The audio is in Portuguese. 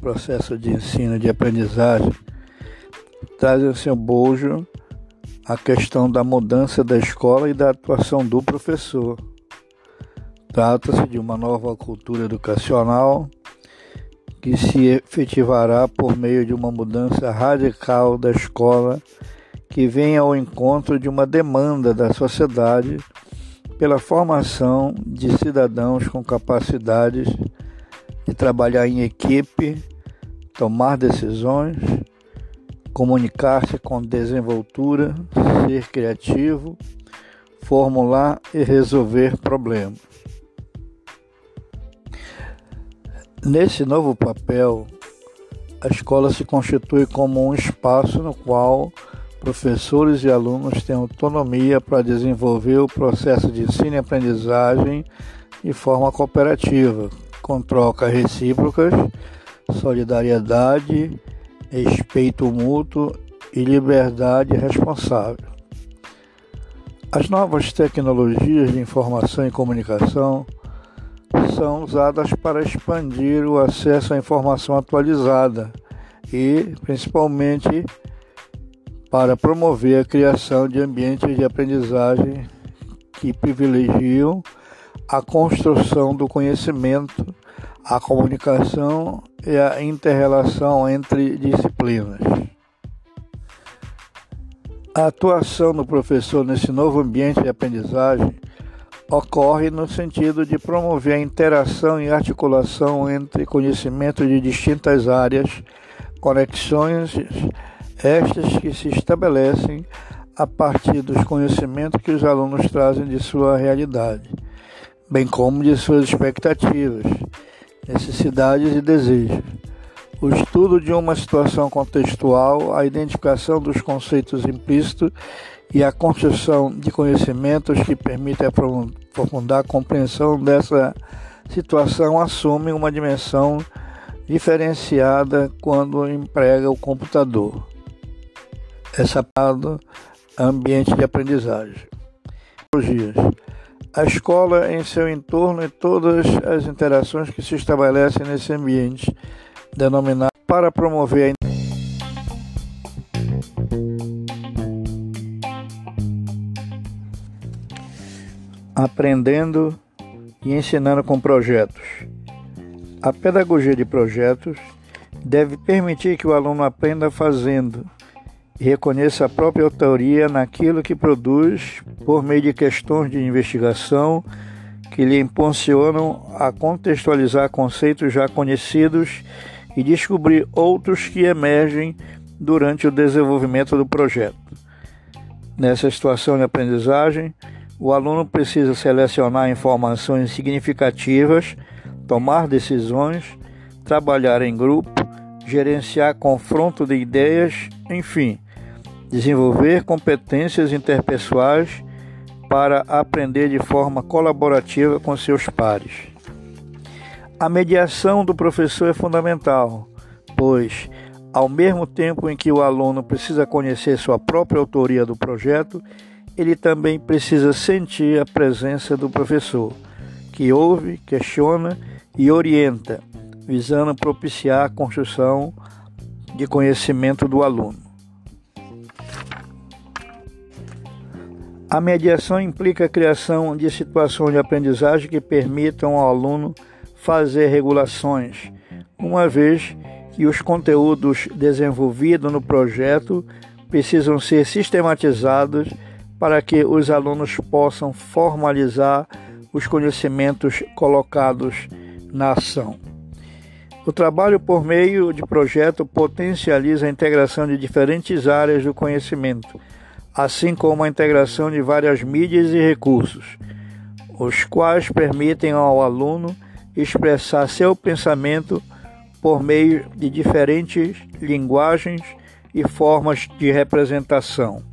processo de ensino de aprendizagem traz em seu bojo a questão da mudança da escola e da atuação do professor. Trata-se de uma nova cultura educacional que se efetivará por meio de uma mudança radical da escola que vem ao encontro de uma demanda da sociedade pela formação de cidadãos com capacidades de trabalhar em equipe, tomar decisões, comunicar-se com desenvoltura, ser criativo, formular e resolver problemas. Nesse novo papel, a escola se constitui como um espaço no qual professores e alunos têm autonomia para desenvolver o processo de ensino e aprendizagem de forma cooperativa, com trocas recíprocas, solidariedade, respeito mútuo e liberdade responsável. As novas tecnologias de informação e comunicação são usadas para expandir o acesso à informação atualizada e, principalmente, para promover a criação de ambientes de aprendizagem que privilegiam a construção do conhecimento, a comunicação e a interrelação entre disciplinas. A atuação do professor nesse novo ambiente de aprendizagem ocorre no sentido de promover a interação e articulação entre conhecimentos de distintas áreas, conexões estas que se estabelecem a partir dos conhecimentos que os alunos trazem de sua realidade, bem como de suas expectativas, necessidades e desejos. O estudo de uma situação contextual, a identificação dos conceitos implícitos e a construção de conhecimentos que permitem aprofundar a compreensão dessa situação assume uma dimensão diferenciada quando emprega o computador é chamado ambiente de aprendizagem. A escola em seu entorno e todas as interações que se estabelecem nesse ambiente, denominado para promover a aprendendo e ensinando com projetos. A pedagogia de projetos deve permitir que o aluno aprenda fazendo reconheça a própria autoria naquilo que produz por meio de questões de investigação que lhe impulsionam a contextualizar conceitos já conhecidos e descobrir outros que emergem durante o desenvolvimento do projeto. Nessa situação de aprendizagem, o aluno precisa selecionar informações significativas, tomar decisões, trabalhar em grupo, gerenciar confronto de ideias, enfim, desenvolver competências interpessoais para aprender de forma colaborativa com seus pares. A mediação do professor é fundamental, pois, ao mesmo tempo em que o aluno precisa conhecer sua própria autoria do projeto, ele também precisa sentir a presença do professor, que ouve, questiona e orienta, visando propiciar a construção de conhecimento do aluno. A mediação implica a criação de situações de aprendizagem que permitam ao aluno fazer regulações, uma vez que os conteúdos desenvolvidos no projeto precisam ser sistematizados para que os alunos possam formalizar os conhecimentos colocados na ação. O trabalho por meio de projeto potencializa a integração de diferentes áreas do conhecimento assim como a integração de várias mídias e recursos, os quais permitem ao aluno expressar seu pensamento por meio de diferentes linguagens e formas de representação.